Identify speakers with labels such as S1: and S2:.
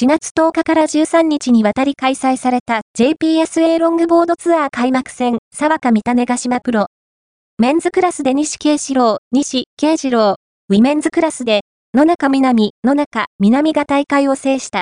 S1: 4月10日から13日にわたり開催された JPSA ロングボードツアー開幕戦、さわかみ種子島プロ。メンズクラスで西慶司郎、西慶司郎、ウィメンズクラスで、野中美波、野中美波が大会を制した。